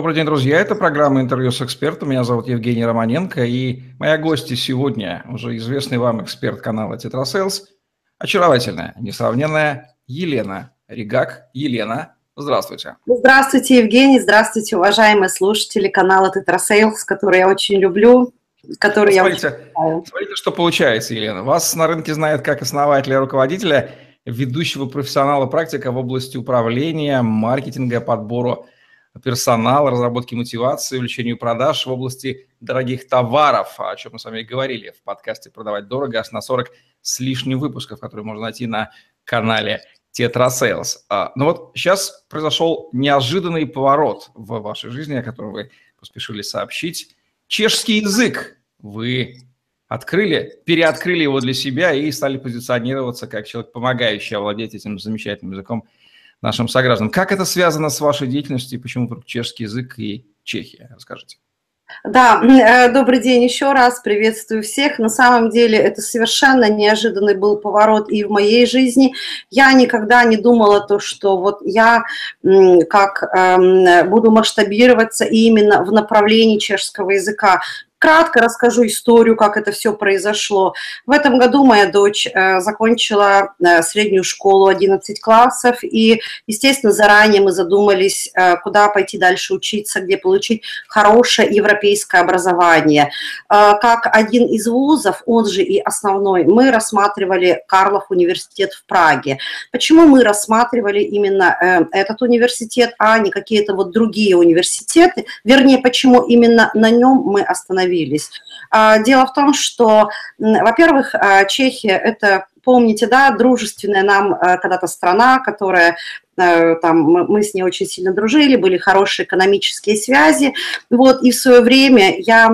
Добрый день, друзья. Это программа «Интервью с экспертом». Меня зовут Евгений Романенко. И моя гостья сегодня, уже известный вам эксперт канала «Тетрасейлс», очаровательная, несравненная Елена Ригак. Елена, здравствуйте. Здравствуйте, Евгений. Здравствуйте, уважаемые слушатели канала «Тетрасейлс», который я очень люблю который смотрите, я Смотрите, что получается, Елена. Вас на рынке знают как основателя и руководителя, ведущего профессионала практика в области управления, маркетинга, подбору персонала, разработки мотивации, увеличению продаж в области дорогих товаров, о чем мы с вами говорили в подкасте «Продавать дорого» аж на 40 с лишним выпусков, которые можно найти на канале Tetra Sales. Но вот сейчас произошел неожиданный поворот в вашей жизни, о котором вы поспешили сообщить. Чешский язык вы открыли, переоткрыли его для себя и стали позиционироваться как человек, помогающий овладеть этим замечательным языком нашим согражданам. Как это связано с вашей деятельностью и почему чешский язык и Чехия? Расскажите. Да, э, добрый день еще раз, приветствую всех. На самом деле это совершенно неожиданный был поворот и в моей жизни. Я никогда не думала то, что вот я как эм, буду масштабироваться именно в направлении чешского языка кратко расскажу историю, как это все произошло. В этом году моя дочь э, закончила э, среднюю школу 11 классов, и, естественно, заранее мы задумались, э, куда пойти дальше учиться, где получить хорошее европейское образование. Как один из вузов, он же и основной, мы рассматривали Карлов университет в Праге. Почему мы рассматривали именно этот университет, а не какие-то вот другие университеты? Вернее, почему именно на нем мы остановились? Остановились. А, дело в том, что, во-первых, а, Чехия – это помните, да, дружественная нам а, когда-то страна, которая там мы с ней очень сильно дружили, были хорошие экономические связи. Вот, и в свое время я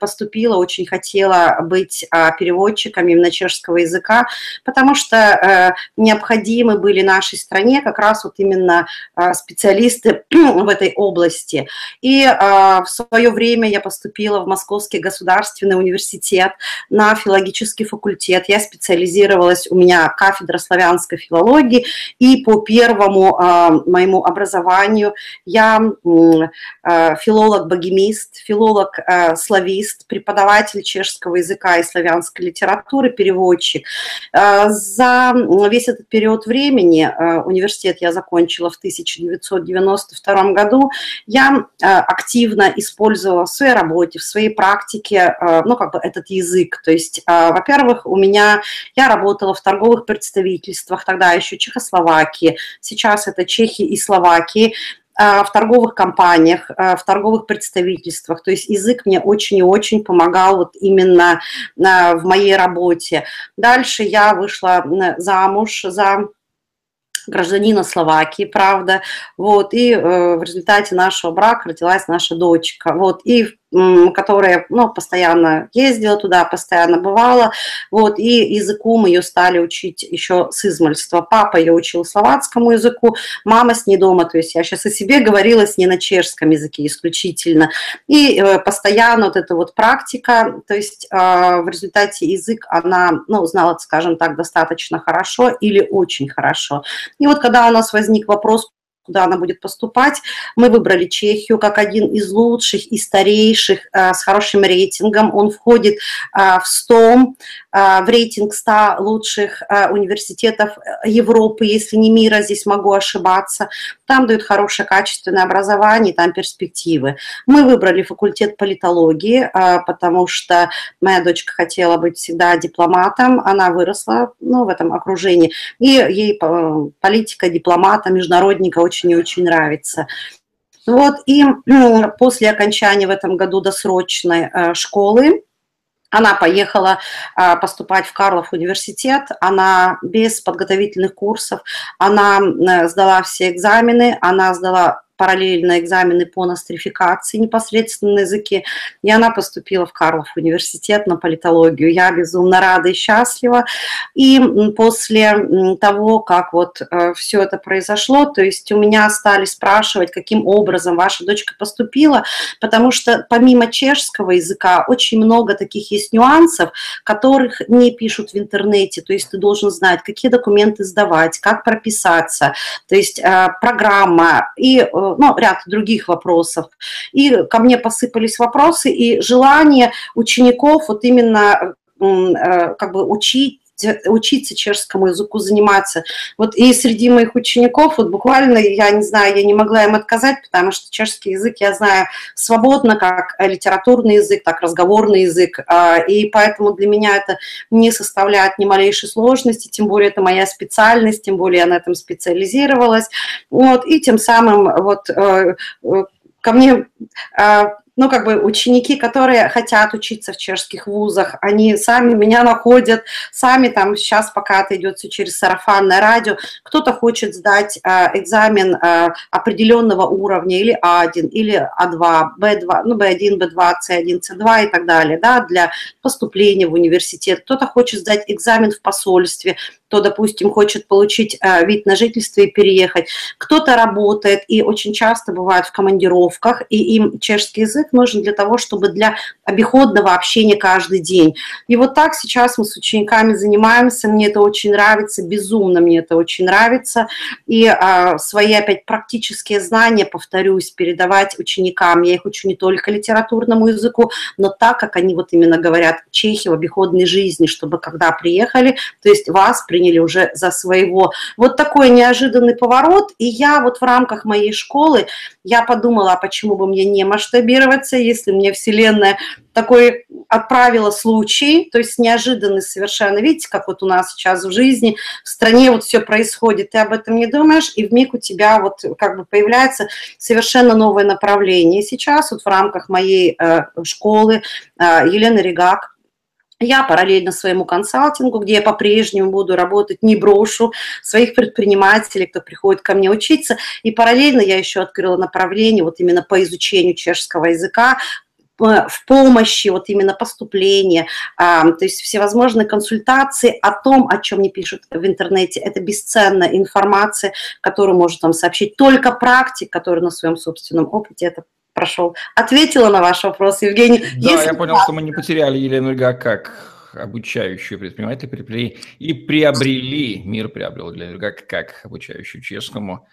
поступила, очень хотела быть а, переводчиком именно чешского языка, потому что э, необходимы были нашей стране как раз вот именно а, специалисты в этой области. И а, в свое время я поступила в Московский государственный университет на филологический факультет. Я специализировалась, у меня кафедра славянской филологии, и по первому моему, моему образованию. Я филолог-богемист, филолог-славист, преподаватель чешского языка и славянской литературы, переводчик. За весь этот период времени, университет я закончила в 1992 году, я активно использовала в своей работе, в своей практике, ну, как бы этот язык. То есть, во-первых, у меня, я работала в торговых представительствах, тогда еще Чехословакии, сейчас сейчас это Чехии и Словакии, а, в торговых компаниях, а, в торговых представительствах. То есть язык мне очень и очень помогал вот именно а, в моей работе. Дальше я вышла замуж за гражданина Словакии, правда, вот, и э, в результате нашего брака родилась наша дочка, вот, и которая ну, постоянно ездила туда, постоянно бывала. Вот, и языку мы ее стали учить еще с измальства. Папа ее учил словацкому языку, мама с ней дома, то есть я сейчас о себе говорила с ней на чешском языке исключительно. И э, постоянно вот эта вот практика, то есть э, в результате язык она, ну, знала, скажем так, достаточно хорошо или очень хорошо. И вот когда у нас возник вопрос, куда она будет поступать. Мы выбрали Чехию как один из лучших и старейших э, с хорошим рейтингом. Он входит э, в 100, э, в рейтинг 100 лучших университетов Европы, если не мира, здесь могу ошибаться. Там дают хорошее качественное образование, там перспективы. Мы выбрали факультет политологии, потому что моя дочка хотела быть всегда дипломатом, она выросла ну, в этом окружении, и ей политика дипломата, международника очень и очень нравится. Вот, и после окончания в этом году досрочной э, школы, она поехала э, поступать в Карлов университет, она без подготовительных курсов, она сдала все экзамены, она сдала параллельно экзамены по нострификации непосредственно на языке, и она поступила в Карлов университет на политологию. Я безумно рада и счастлива. И после того, как вот э, все это произошло, то есть у меня стали спрашивать, каким образом ваша дочка поступила, потому что помимо чешского языка очень много таких есть нюансов, которых не пишут в интернете, то есть ты должен знать, какие документы сдавать, как прописаться, то есть э, программа и э, ну, ряд других вопросов. И ко мне посыпались вопросы и желание учеников вот именно как бы учить учиться чешскому языку, заниматься. Вот и среди моих учеников, вот буквально, я не знаю, я не могла им отказать, потому что чешский язык я знаю свободно, как литературный язык, так разговорный язык, а, и поэтому для меня это не составляет ни малейшей сложности, тем более это моя специальность, тем более я на этом специализировалась, вот, и тем самым вот э, э, ко мне а, ну, как бы ученики, которые хотят учиться в чешских вузах, они сами меня находят, сами там сейчас пока это идет все через сарафанное радио, кто-то хочет сдать э, экзамен э, определенного уровня, или А1, или А2, Б2, ну, Б1, Б2, С1, С2 и так далее, да, для поступления в университет, кто-то хочет сдать экзамен в посольстве, кто, допустим, хочет получить э, вид на жительство и переехать, кто-то работает и очень часто бывает в командировках, и им чешский язык нужен для того, чтобы для обиходного общения каждый день. И вот так сейчас мы с учениками занимаемся, мне это очень нравится, безумно мне это очень нравится, и а, свои опять практические знания, повторюсь, передавать ученикам. Я их учу не только литературному языку, но так, как они вот именно говорят чехи в обиходной жизни, чтобы когда приехали, то есть вас приняли уже за своего. Вот такой неожиданный поворот, и я вот в рамках моей школы, я подумала, а почему бы мне не масштабироваться, если мне Вселенная такой отправила случай, то есть неожиданный совершенно. Видите, как вот у нас сейчас в жизни, в стране вот все происходит, ты об этом не думаешь, и в миг у тебя вот как бы появляется совершенно новое направление. Сейчас вот в рамках моей э, школы э, Елена Ригак, я параллельно своему консалтингу, где я по-прежнему буду работать, не брошу своих предпринимателей, кто приходит ко мне учиться. И параллельно я еще открыла направление вот именно по изучению чешского языка, в помощи, вот именно поступления, а, то есть всевозможные консультации о том, о чем не пишут в интернете. Это бесценная информация, которую может вам сообщить только практик, который на своем собственном опыте это прошел. Ответила на ваш вопрос, Евгений. Да, Если я понял, да. что мы не потеряли Елену Ильга как обучающую предпринимателя приобрели и приобрели, мир приобрел для Ильга как обучающую чешскому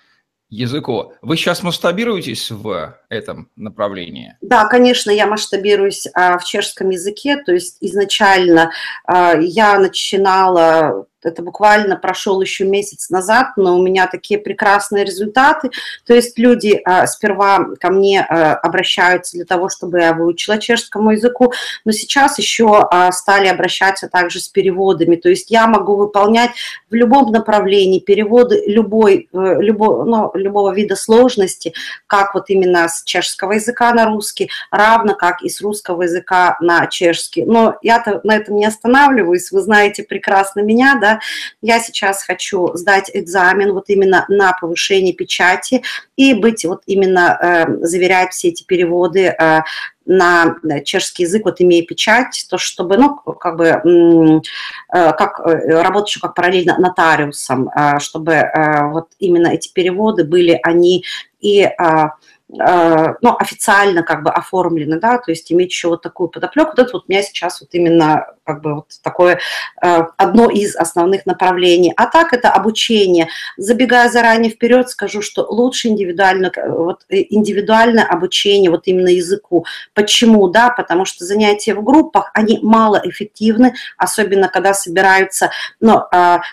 языку. Вы сейчас масштабируетесь в этом направлении? Да, конечно, я масштабируюсь а, в чешском языке. То есть изначально а, я начинала это буквально прошел еще месяц назад, но у меня такие прекрасные результаты. То есть люди а, сперва ко мне а, обращаются для того, чтобы я выучила чешскому языку, но сейчас еще а, стали обращаться также с переводами. То есть я могу выполнять в любом направлении переводы любой, э, любо, ну, любого вида сложности, как вот именно с чешского языка на русский, равно как и с русского языка на чешский. Но я-то на этом не останавливаюсь, вы знаете прекрасно меня, да, да, я сейчас хочу сдать экзамен вот именно на повышение печати и быть вот именно, э, заверять все эти переводы э, на чешский язык, вот имея печать, то чтобы, ну, как бы, э, как э, работать как параллельно нотариусом, э, чтобы э, вот именно эти переводы были, они и Э, ну, официально как бы оформлены, да, то есть иметь еще вот такую подоплеку. Вот это вот у меня сейчас вот именно как бы вот такое э, одно из основных направлений. А так это обучение. Забегая заранее вперед, скажу, что лучше индивидуально, вот э, индивидуальное обучение вот именно языку. Почему? Да, потому что занятия в группах, они малоэффективны, особенно когда собираются ну,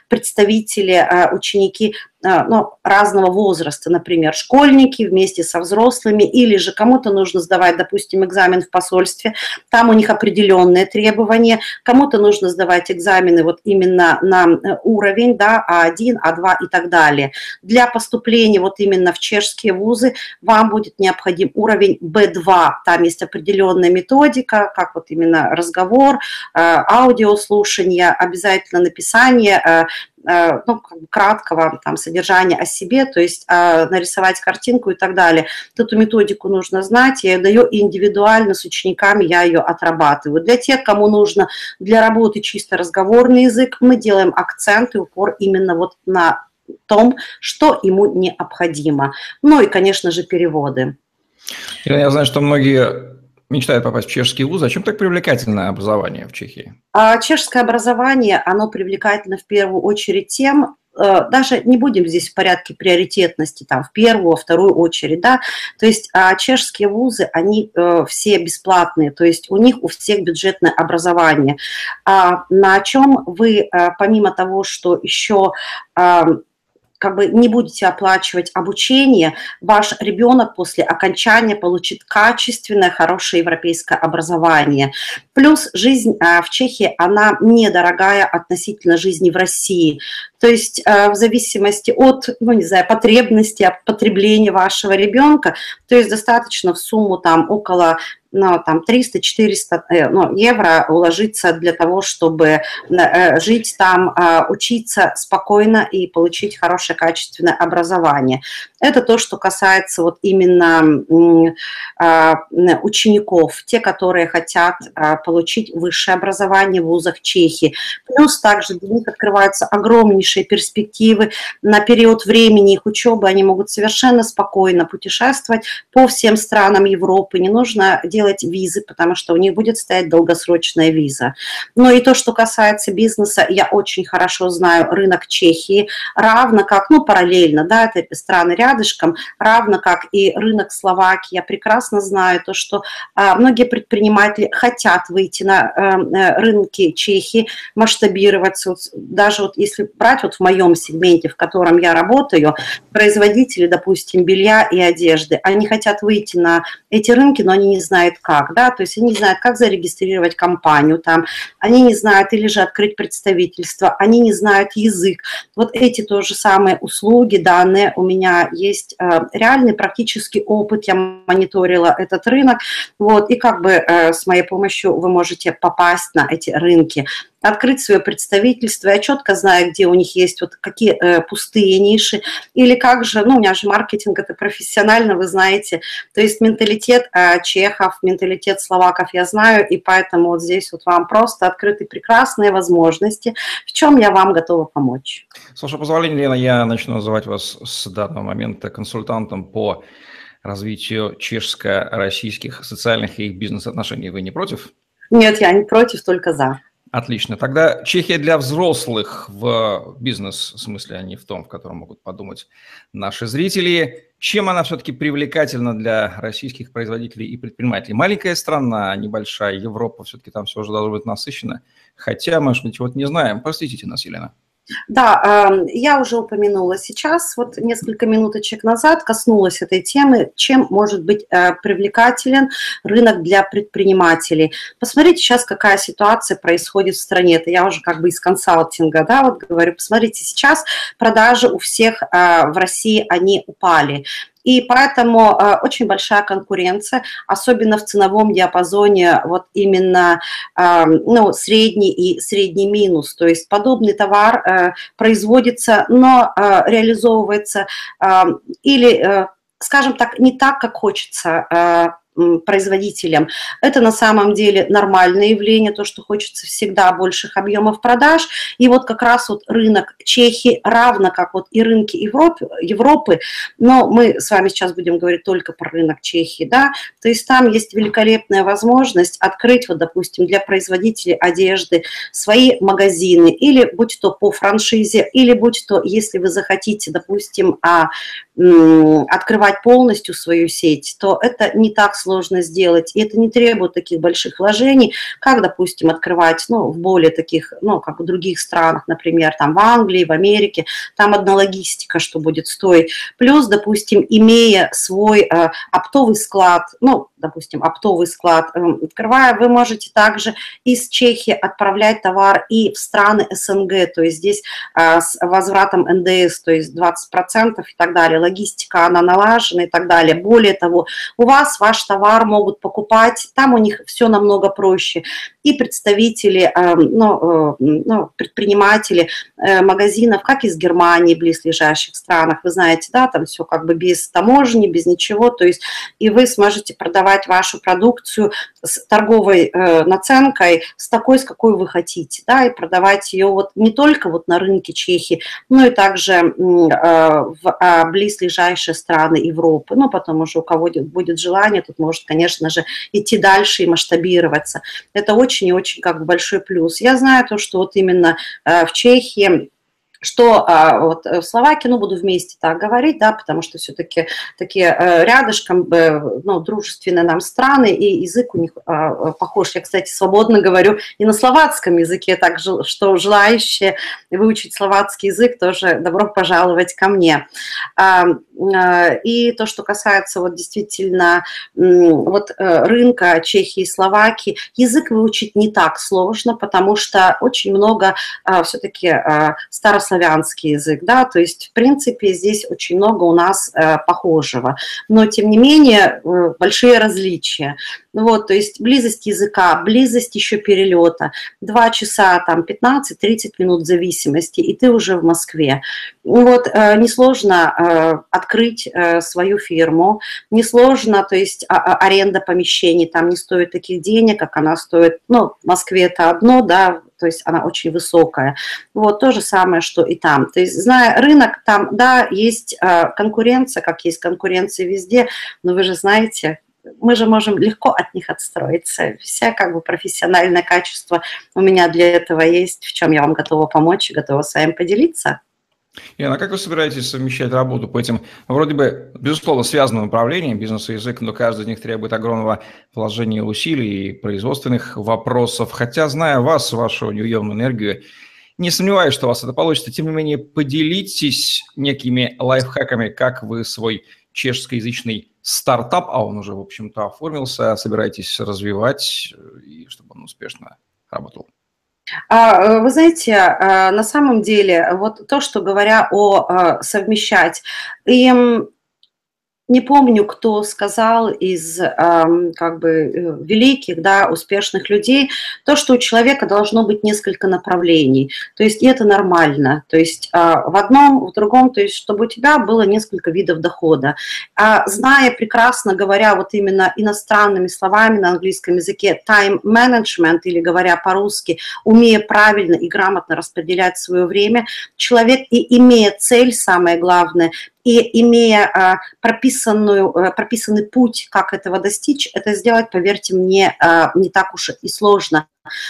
представители, ученики а, ну, разного возраста, например, школьники вместе со взрослыми, или же кому-то нужно сдавать, допустим, экзамен в посольстве, там у них определенные требования, кому-то нужно сдавать экзамены вот именно на э, уровень, да, А1, А2 и так далее. Для поступления вот именно в чешские вузы вам будет необходим уровень B2, там есть определенная методика, как вот именно разговор, э, аудиослушание, обязательно написание э, ну, краткого там, содержания о себе, то есть э, нарисовать картинку и так далее. Эту методику нужно знать, я ее даю индивидуально с учениками, я ее отрабатываю. Для тех, кому нужно для работы чисто разговорный язык, мы делаем акцент и упор именно вот на том, что ему необходимо. Ну и, конечно же, переводы. Я знаю, что многие мечтает попасть в чешский вуз. Зачем так привлекательное образование в Чехии? А чешское образование, оно привлекательно в первую очередь тем, э, даже не будем здесь в порядке приоритетности, там, в первую, во вторую очередь, да, то есть а чешские вузы, они э, все бесплатные, то есть у них у всех бюджетное образование. А на чем вы, помимо того, что еще как бы не будете оплачивать обучение, ваш ребенок после окончания получит качественное, хорошее европейское образование. Плюс жизнь а, в Чехии, она недорогая относительно жизни в России. То есть а, в зависимости от, ну не знаю, потребности, от потребления вашего ребенка, то есть достаточно в сумму там около ну, там 300-400 э, ну, евро уложиться для того, чтобы э, жить там, учиться спокойно и получить хорошее качественное образование. Это то, что касается вот именно учеников, те, которые хотят получить высшее образование в вузах Чехии. Плюс также для них открываются огромнейшие перспективы на период времени их учебы. Они могут совершенно спокойно путешествовать по всем странам Европы. Не нужно делать визы, потому что у них будет стоять долгосрочная виза. Но и то, что касается бизнеса, я очень хорошо знаю рынок Чехии, равно как, ну, параллельно, да, это страны рядышком, равно как и рынок Словакии. Я прекрасно знаю то, что а, многие предприниматели хотят выйти на а, рынки Чехии, масштабироваться. Вот, даже вот если брать вот в моем сегменте, в котором я работаю, производители, допустим, белья и одежды, они хотят выйти на эти рынки, но они не знают как, да, то есть они не знают, как зарегистрировать компанию там, они не знают или же открыть представительство, они не знают язык. Вот эти тоже самые услуги, данные у меня есть э, реальный практический опыт, я мониторила этот рынок, вот, и как бы э, с моей помощью вы можете попасть на эти рынки открыть свое представительство, я четко знаю, где у них есть вот какие э, пустые ниши, или как же, ну, у меня же маркетинг, это профессионально, вы знаете, то есть менталитет э, чехов, менталитет словаков я знаю, и поэтому вот здесь вот вам просто открыты прекрасные возможности, в чем я вам готова помочь. С вашего позволения, Лена, я начну называть вас с данного момента консультантом по развитию чешско-российских социальных и бизнес-отношений. Вы не против? Нет, я не против, только за. Отлично. Тогда Чехия для взрослых в бизнес-смысле, а не в том, в котором могут подумать наши зрители. Чем она все-таки привлекательна для российских производителей и предпринимателей? Маленькая страна, небольшая, Европа, все-таки там все уже должно быть насыщено. Хотя, может быть, вот не знаем. Простите нас, Елена. Да, эм, я уже упомянула сейчас, вот несколько минуточек назад коснулась этой темы, чем может быть э, привлекателен рынок для предпринимателей. Посмотрите сейчас, какая ситуация происходит в стране. Это я уже как бы из консалтинга, да, вот говорю, посмотрите, сейчас продажи у всех э, в России, они упали. И поэтому э, очень большая конкуренция, особенно в ценовом диапазоне вот именно э, ну, средний и средний минус. То есть подобный товар э, производится, но реализовывается или скажем так, не так, как хочется производителям. Это на самом деле нормальное явление, то, что хочется всегда больших объемов продаж. И вот как раз вот рынок Чехии, равно как вот и рынки Европы, Европы, но мы с вами сейчас будем говорить только про рынок Чехии, да, то есть там есть великолепная возможность открыть, вот, допустим, для производителей одежды свои магазины, или будь то по франшизе, или будь то, если вы захотите, допустим, а, открывать полностью свою сеть, то это не так сложно сделать, и это не требует таких больших вложений, как, допустим, открывать, ну, в более таких, ну, как в других странах, например, там в Англии, в Америке, там одна логистика, что будет стоить. Плюс, допустим, имея свой э, оптовый склад, ну, допустим, оптовый склад, э, открывая, вы можете также из Чехии отправлять товар и в страны СНГ, то есть здесь э, с возвратом НДС, то есть 20% и так далее, логистика, она налажена и так далее. Более того, у вас ваш товар могут покупать, там у них все намного проще. И представители, э, ну, э, ну, предприниматели э, магазинов, как из Германии, близлежащих странах, вы знаете, да, там все как бы без таможни, без ничего, то есть и вы сможете продавать вашу продукцию с торговой наценкой, с такой, с какой вы хотите, да, и продавать ее вот не только вот на рынке Чехии, но и также в а, близлежащие страны Европы, ну, потом уже у кого будет желание, тут может, конечно же, идти дальше и масштабироваться. Это очень и очень как бы большой плюс. Я знаю то, что вот именно э, в Чехии что а, вот в Словакии, ну, буду вместе так говорить, да, потому что все-таки такие а, рядышком, ну, дружественные нам страны, и язык у них а, похож. Я, кстати, свободно говорю и на словацком языке, так что желающие выучить словацкий язык, тоже добро пожаловать ко мне. А, а, и то, что касается вот действительно вот рынка Чехии и Словакии, язык выучить не так сложно, потому что очень много все-таки старословянских славянский язык, да, то есть, в принципе, здесь очень много у нас э, похожего, но, тем не менее, э, большие различия. Вот, то есть близость языка, близость еще перелета, два часа, там, 15-30 минут в зависимости, и ты уже в Москве. Вот, э, несложно открыть свою фирму, несложно, то есть а, а, аренда помещений там не стоит таких денег, как она стоит, ну, в Москве это одно, да, то есть она очень высокая. Вот то же самое, что и там. То есть, зная рынок, там, да, есть конкуренция, как есть конкуренция везде, но вы же знаете, мы же можем легко от них отстроиться. Вся как бы профессиональное качество у меня для этого есть, в чем я вам готова помочь, готова с вами поделиться. Яна, а как вы собираетесь совмещать работу по этим, вроде бы, безусловно, связанным направлениям, бизнес и язык, но каждый из них требует огромного вложения усилий и производственных вопросов. Хотя, зная вас, вашу неуемную энергию, не сомневаюсь, что у вас это получится. Тем не менее, поделитесь некими лайфхаками, как вы свой чешскоязычный стартап, а он уже, в общем-то, оформился, собираетесь развивать, и чтобы он успешно работал? А, э, вы знаете, э, на самом деле, вот то, что говоря о совмещать, и не помню, кто сказал из как бы э, великих, да, успешных людей, то, что у человека должно быть несколько направлений. То есть это нормально. То есть а, в одном, в другом, то есть чтобы у тебя было несколько видов дохода. А зная прекрасно, говоря вот именно иностранными словами на английском языке, time management, или говоря по-русски, умея правильно и грамотно распределять свое время, человек и имея цель, самое главное, и имея а, прописанную, э, прописанный путь, как этого достичь, это сделать, поверьте мне, а, не так уж и сложно.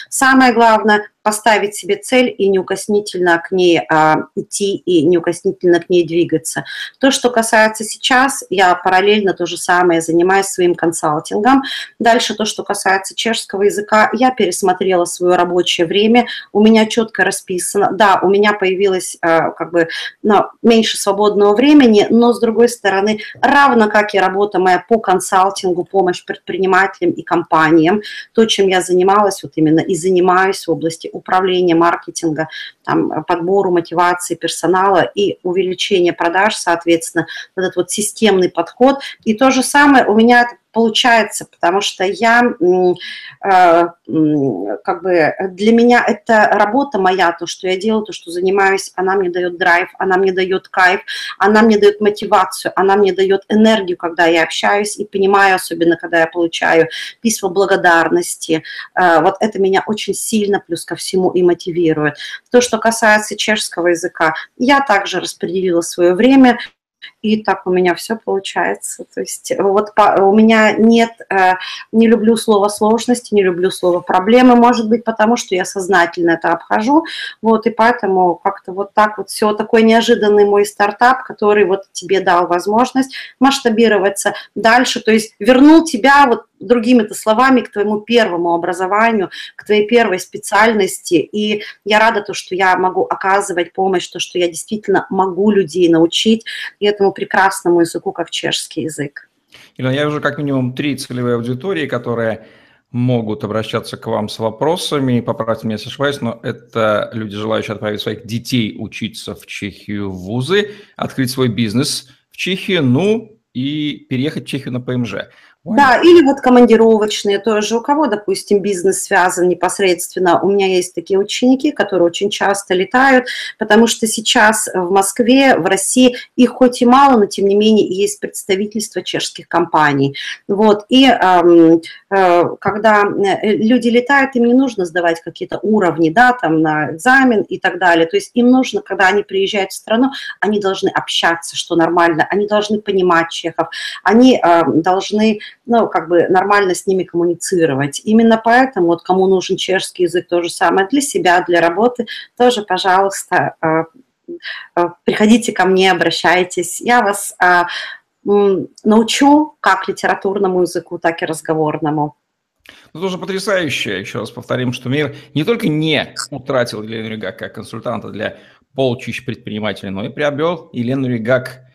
Самое главное поставить себе цель и неукоснительно к ней а, идти и неукоснительно к ней двигаться. То, что касается сейчас, я параллельно то же самое занимаюсь своим консалтингом. Дальше то, что касается чешского языка, я пересмотрела свое рабочее время, у меня четко расписано. Да, у меня появилось а, как бы ну, меньше свободного времени, но с другой стороны, равно как и работа моя по консалтингу, помощь предпринимателям и компаниям, то, чем я занималась вот именно и занимаюсь в области управления маркетинга, там, подбору мотивации персонала и увеличения продаж, соответственно, вот этот вот системный подход. И то же самое у меня получается, потому что я, э, как бы, для меня это работа моя, то, что я делаю, то, что занимаюсь, она мне дает драйв, она мне дает кайф, она мне дает мотивацию, она мне дает энергию, когда я общаюсь и понимаю, особенно когда я получаю письма благодарности. Э, вот это меня очень сильно, плюс ко всему, и мотивирует. То, что касается чешского языка, я также распределила свое время, и так у меня все получается. То есть вот по, у меня нет, э, не люблю слово сложности, не люблю слово проблемы, может быть, потому что я сознательно это обхожу, вот, и поэтому как-то вот так вот все, такой неожиданный мой стартап, который вот тебе дал возможность масштабироваться дальше, то есть вернул тебя вот другими-то словами, к твоему первому образованию, к твоей первой специальности. И я рада то, что я могу оказывать помощь, то, что я действительно могу людей научить и этому прекрасному языку, как чешский язык. Илона, я уже как минимум три целевые аудитории, которые могут обращаться к вам с вопросами. Поправьте меня, если ошибаюсь, но это люди, желающие отправить своих детей учиться в Чехию в вузы, открыть свой бизнес в Чехии, ну и переехать в Чехию на ПМЖ. Да, или вот командировочные тоже. У кого, допустим, бизнес связан непосредственно. У меня есть такие ученики, которые очень часто летают, потому что сейчас в Москве, в России их хоть и мало, но тем не менее есть представительство чешских компаний. Вот. И эм, э, когда э, люди летают, им не нужно сдавать какие-то уровни, да, там на экзамен и так далее. То есть им нужно, когда они приезжают в страну, они должны общаться, что нормально, они должны понимать чехов, они э, должны ну, как бы нормально с ними коммуницировать. Именно поэтому, вот кому нужен чешский язык, то же самое для себя, для работы, тоже, пожалуйста, а, приходите ко мне, обращайтесь. Я вас научу как литературному языку, так и разговорному. Ну, тоже потрясающе. Еще раз повторим, что мир не только не утратил Елену Ригак как консультанта для полчищ предпринимателей, но и приобрел Елену Ригак,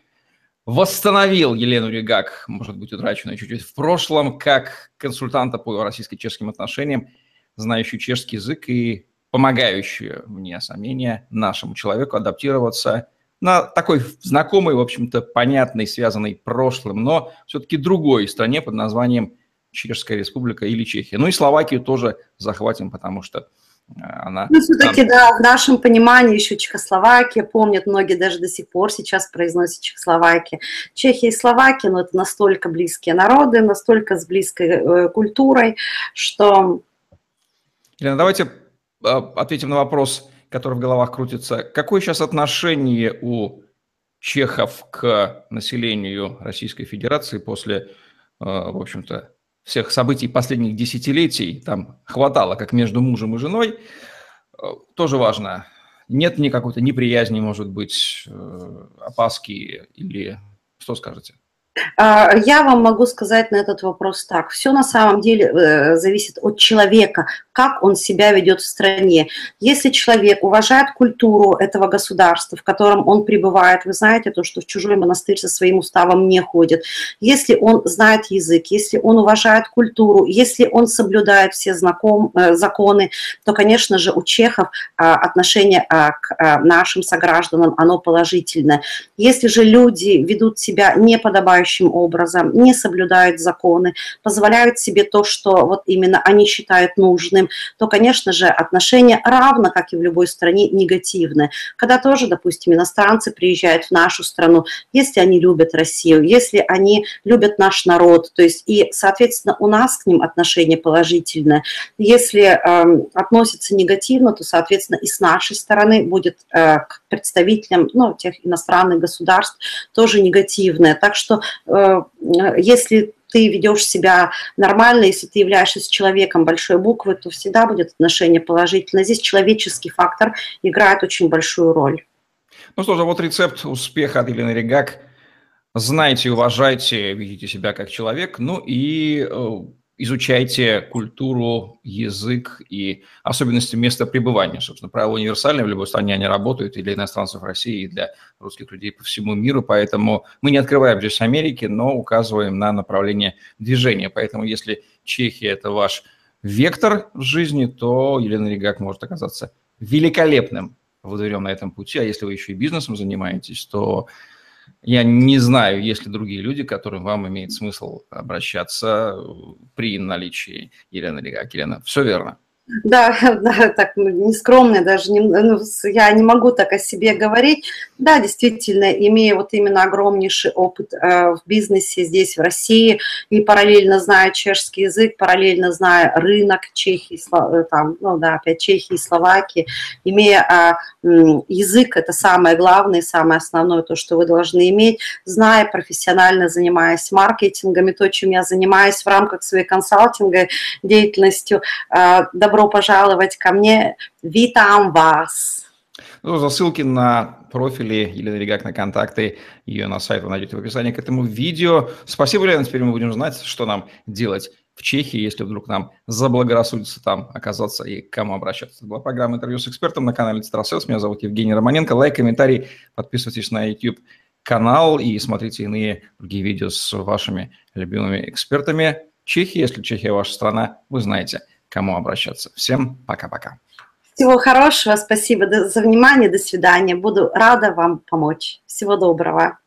восстановил Елену Ригак, может быть, утраченную чуть-чуть в прошлом, как консультанта по российско-чешским отношениям, знающую чешский язык и помогающую, вне сомнения, нашему человеку адаптироваться на такой знакомой, в общем-то, понятной, связанной прошлым, но все-таки другой стране под названием Чешская Республика или Чехия. Ну и Словакию тоже захватим, потому что она... Ну, все-таки, да, в нашем понимании еще Чехословакия, помнят многие даже до сих пор сейчас произносят Чехословакия. Чехия и Словакия, ну, это настолько близкие народы, настолько с близкой э, культурой, что... Елена, давайте э, ответим на вопрос, который в головах крутится. Какое сейчас отношение у чехов к населению Российской Федерации после, э, в общем-то, всех событий последних десятилетий, там хватало, как между мужем и женой, э, тоже важно. Нет никакой-то неприязни, может быть, э, опаски или что скажете? А, я вам могу сказать на этот вопрос так. Все на самом деле э, зависит от человека, как он себя ведет в стране. Если человек уважает культуру этого государства, в котором он пребывает, вы знаете, то, что в чужой монастырь со своим уставом не ходит, если он знает язык, если он уважает культуру, если он соблюдает все знаком, э, законы, то, конечно же, у чехов а, отношение а, к нашим согражданам, оно положительное. Если же люди ведут себя неподобающим, подобающим образом, не соблюдают законы, позволяют себе то, что вот именно они считают нужным, то, конечно же, отношение равно, как и в любой стране, негативное. Когда тоже, допустим, иностранцы приезжают в нашу страну, если они любят Россию, если они любят наш народ, то есть и, соответственно, у нас к ним отношение положительное. Если э, относятся негативно, то, соответственно, и с нашей стороны будет э, к представителям ну, тех иностранных государств тоже негативное. Так что Э, если ты ведешь себя нормально, если ты являешься человеком большой буквы, то всегда будет отношение положительное. Здесь человеческий фактор играет очень большую роль. Ну что же, вот рецепт успеха от Елены Регак. Знайте, уважайте, видите себя как человек, ну и э, изучайте культуру, язык и особенности места пребывания. Собственно, правила универсальные, в любой стране они работают и для иностранцев России, и для русских людей по всему миру, поэтому мы не открываем здесь Америки, но указываем на направление движения. Поэтому если Чехия – это ваш вектор в жизни, то Елена Ригак может оказаться великолепным водырем на этом пути, а если вы еще и бизнесом занимаетесь, то я не знаю, есть ли другие люди, к которым вам имеет смысл обращаться при наличии Елены Легак. Елена, все верно. Да, да, так ну, нескромная даже, не, ну, я не могу так о себе говорить. Да, действительно, имея вот именно огромнейший опыт э, в бизнесе здесь, в России, и параллельно зная чешский язык, параллельно зная рынок Чехии, э, там, ну да, опять Чехии, Словакии, имея э, язык, это самое главное, самое основное, то, что вы должны иметь, зная профессионально, занимаясь маркетингом, и то, чем я занимаюсь в рамках своей консалтинга деятельностью, э, добро добро пожаловать ко мне. Vítám vás! Ну, за ссылки на профили Елены Регак, на контакты ее на сайт вы найдете в описании к этому видео. Спасибо, Лена. Теперь мы будем знать, что нам делать в Чехии, если вдруг нам заблагорассудится там оказаться и к кому обращаться. Это была программа «Интервью с экспертом» на канале Литераселс. Меня зовут Евгений Романенко. Лайк, комментарий, подписывайтесь на YouTube канал и смотрите иные другие видео с вашими любимыми экспертами. Чехия, если Чехия ваша страна, вы знаете – кому обращаться. Всем пока-пока. Всего хорошего, спасибо за внимание, до свидания. Буду рада вам помочь. Всего доброго.